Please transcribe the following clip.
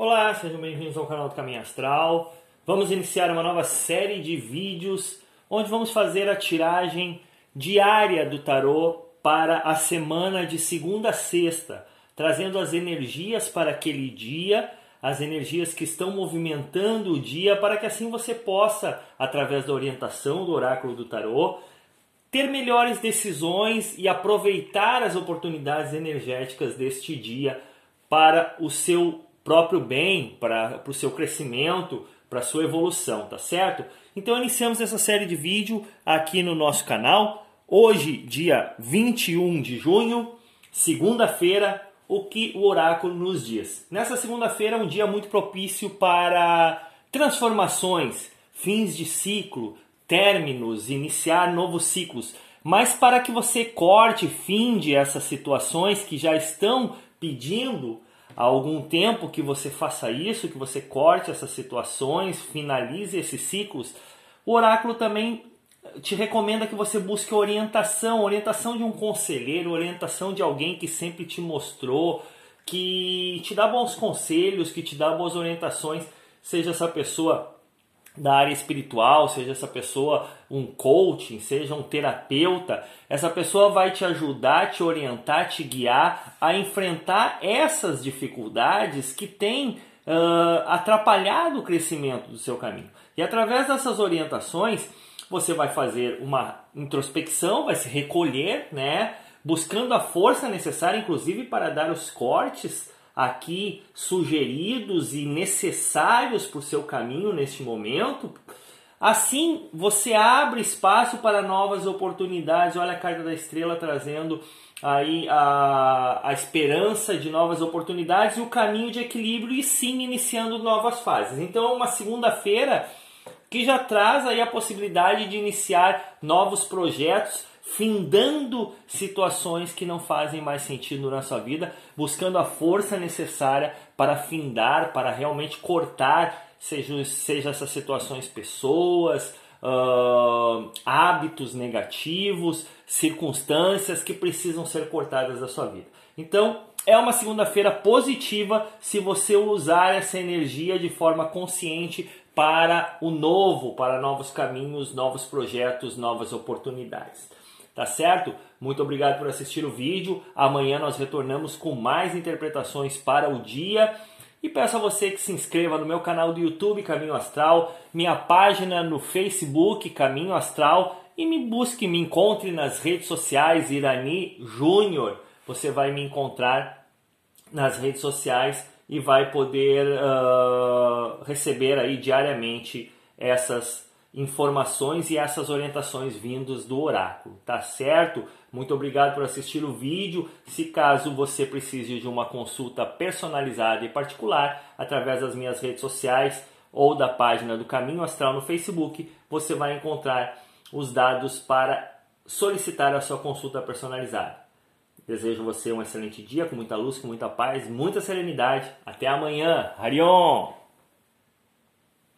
Olá, sejam bem-vindos ao canal do Caminho Astral. Vamos iniciar uma nova série de vídeos onde vamos fazer a tiragem diária do tarô para a semana de segunda a sexta, trazendo as energias para aquele dia, as energias que estão movimentando o dia, para que assim você possa, através da orientação do oráculo do tarô, ter melhores decisões e aproveitar as oportunidades energéticas deste dia para o seu próprio bem, para, o seu crescimento, para a sua evolução, tá certo? Então iniciamos essa série de vídeo aqui no nosso canal. Hoje, dia 21 de junho, segunda-feira, o que o oráculo nos diz. Nessa segunda-feira é um dia muito propício para transformações, fins de ciclo, términos, iniciar novos ciclos. Mas para que você corte, finde essas situações que já estão pedindo há algum tempo que você faça isso, que você corte essas situações, finalize esses ciclos, o oráculo também te recomenda que você busque orientação, orientação de um conselheiro, orientação de alguém que sempre te mostrou, que te dá bons conselhos, que te dá boas orientações, seja essa pessoa da área espiritual, seja essa pessoa um coaching, seja um terapeuta, essa pessoa vai te ajudar, te orientar, te guiar a enfrentar essas dificuldades que têm uh, atrapalhado o crescimento do seu caminho. E através dessas orientações, você vai fazer uma introspecção, vai se recolher, né? Buscando a força necessária, inclusive, para dar os cortes aqui sugeridos e necessários para o seu caminho neste momento. Assim, você abre espaço para novas oportunidades. Olha a carta da estrela trazendo aí a, a esperança de novas oportunidades e o caminho de equilíbrio e sim iniciando novas fases. Então, uma segunda-feira que já traz aí a possibilidade de iniciar novos projetos findando situações que não fazem mais sentido na sua vida, buscando a força necessária para findar, para realmente cortar, seja, seja essas situações pessoas, uh, hábitos negativos, circunstâncias que precisam ser cortadas da sua vida. Então, é uma segunda-feira positiva se você usar essa energia de forma consciente para o novo, para novos caminhos, novos projetos, novas oportunidades. Tá certo? Muito obrigado por assistir o vídeo. Amanhã nós retornamos com mais interpretações para o dia. E peço a você que se inscreva no meu canal do YouTube Caminho Astral, minha página no Facebook Caminho Astral e me busque, me encontre nas redes sociais Irani Júnior. Você vai me encontrar nas redes sociais e vai poder uh, receber aí diariamente essas informações e essas orientações vindos do oráculo, tá certo? Muito obrigado por assistir o vídeo. Se caso você precise de uma consulta personalizada e particular através das minhas redes sociais ou da página do Caminho Astral no Facebook, você vai encontrar os dados para solicitar a sua consulta personalizada. Desejo você um excelente dia com muita luz, com muita paz, muita serenidade. Até amanhã. Harion!